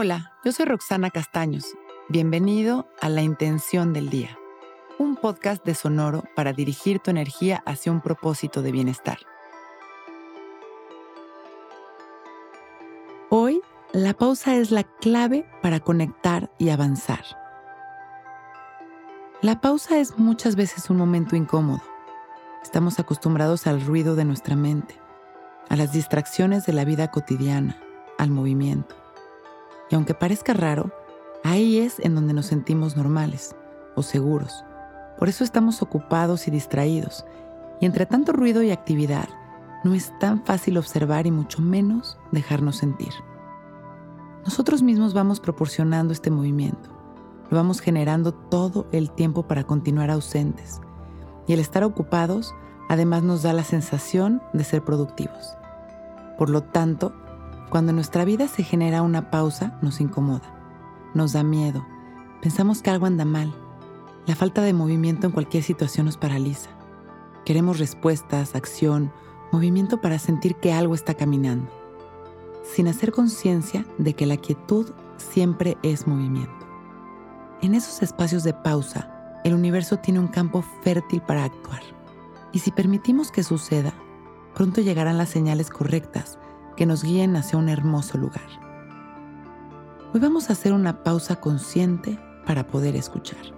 Hola, yo soy Roxana Castaños. Bienvenido a La Intención del Día, un podcast de Sonoro para dirigir tu energía hacia un propósito de bienestar. Hoy, la pausa es la clave para conectar y avanzar. La pausa es muchas veces un momento incómodo. Estamos acostumbrados al ruido de nuestra mente, a las distracciones de la vida cotidiana, al movimiento. Y aunque parezca raro, ahí es en donde nos sentimos normales o seguros. Por eso estamos ocupados y distraídos. Y entre tanto ruido y actividad, no es tan fácil observar y mucho menos dejarnos sentir. Nosotros mismos vamos proporcionando este movimiento. Lo vamos generando todo el tiempo para continuar ausentes. Y el estar ocupados además nos da la sensación de ser productivos. Por lo tanto, cuando en nuestra vida se genera una pausa, nos incomoda, nos da miedo, pensamos que algo anda mal. La falta de movimiento en cualquier situación nos paraliza. Queremos respuestas, acción, movimiento para sentir que algo está caminando, sin hacer conciencia de que la quietud siempre es movimiento. En esos espacios de pausa, el universo tiene un campo fértil para actuar. Y si permitimos que suceda, pronto llegarán las señales correctas que nos guíen hacia un hermoso lugar. Hoy vamos a hacer una pausa consciente para poder escuchar.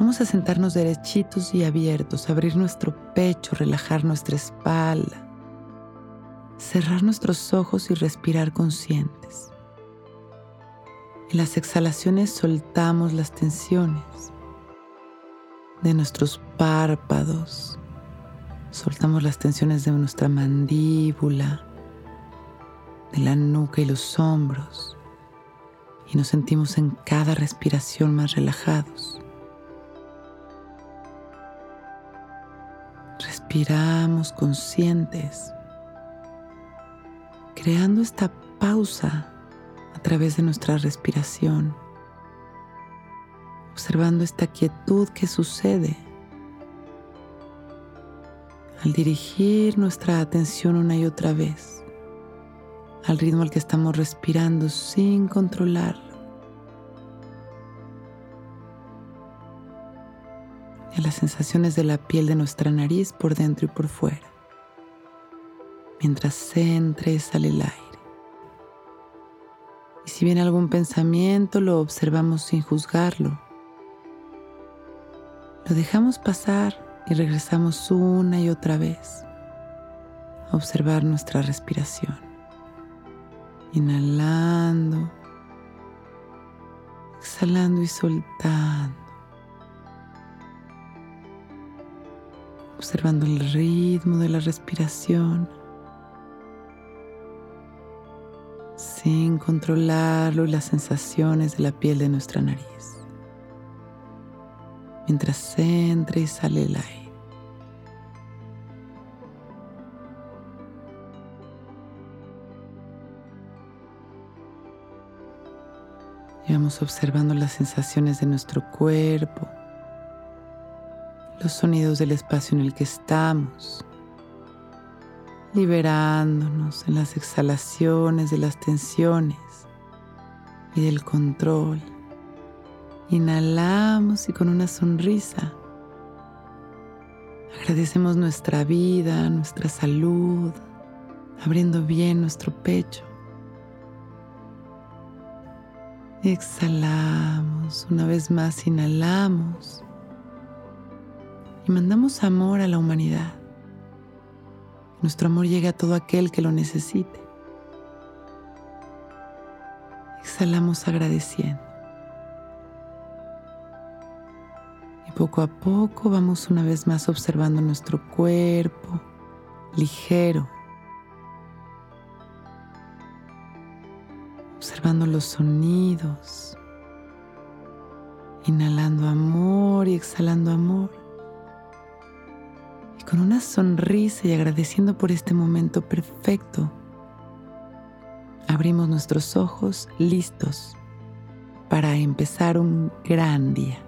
Vamos a sentarnos derechitos y abiertos, abrir nuestro pecho, relajar nuestra espalda, cerrar nuestros ojos y respirar conscientes. En las exhalaciones soltamos las tensiones de nuestros párpados, Soltamos las tensiones de nuestra mandíbula, de la nuca y los hombros. Y nos sentimos en cada respiración más relajados. Respiramos conscientes, creando esta pausa a través de nuestra respiración, observando esta quietud que sucede al dirigir nuestra atención una y otra vez al ritmo al que estamos respirando sin controlarlo. Y a las sensaciones de la piel de nuestra nariz por dentro y por fuera, mientras entra y sale el aire. Y si viene algún pensamiento, lo observamos sin juzgarlo. Lo dejamos pasar y regresamos una y otra vez a observar nuestra respiración. Inhalando, exhalando y soltando. Observando el ritmo de la respiración sin controlarlo y las sensaciones de la piel de nuestra nariz mientras entra y sale el aire. Y vamos observando las sensaciones de nuestro cuerpo, los sonidos del espacio en el que estamos, liberándonos en las exhalaciones de las tensiones y del control. Inhalamos y con una sonrisa agradecemos nuestra vida, nuestra salud, abriendo bien nuestro pecho. Exhalamos, una vez más inhalamos y mandamos amor a la humanidad. Nuestro amor llegue a todo aquel que lo necesite. Exhalamos agradeciendo. Poco a poco vamos una vez más observando nuestro cuerpo ligero observando los sonidos, inhalando amor y exhalando amor. Y con una sonrisa y agradeciendo por este momento perfecto, abrimos nuestros ojos listos para empezar un gran día.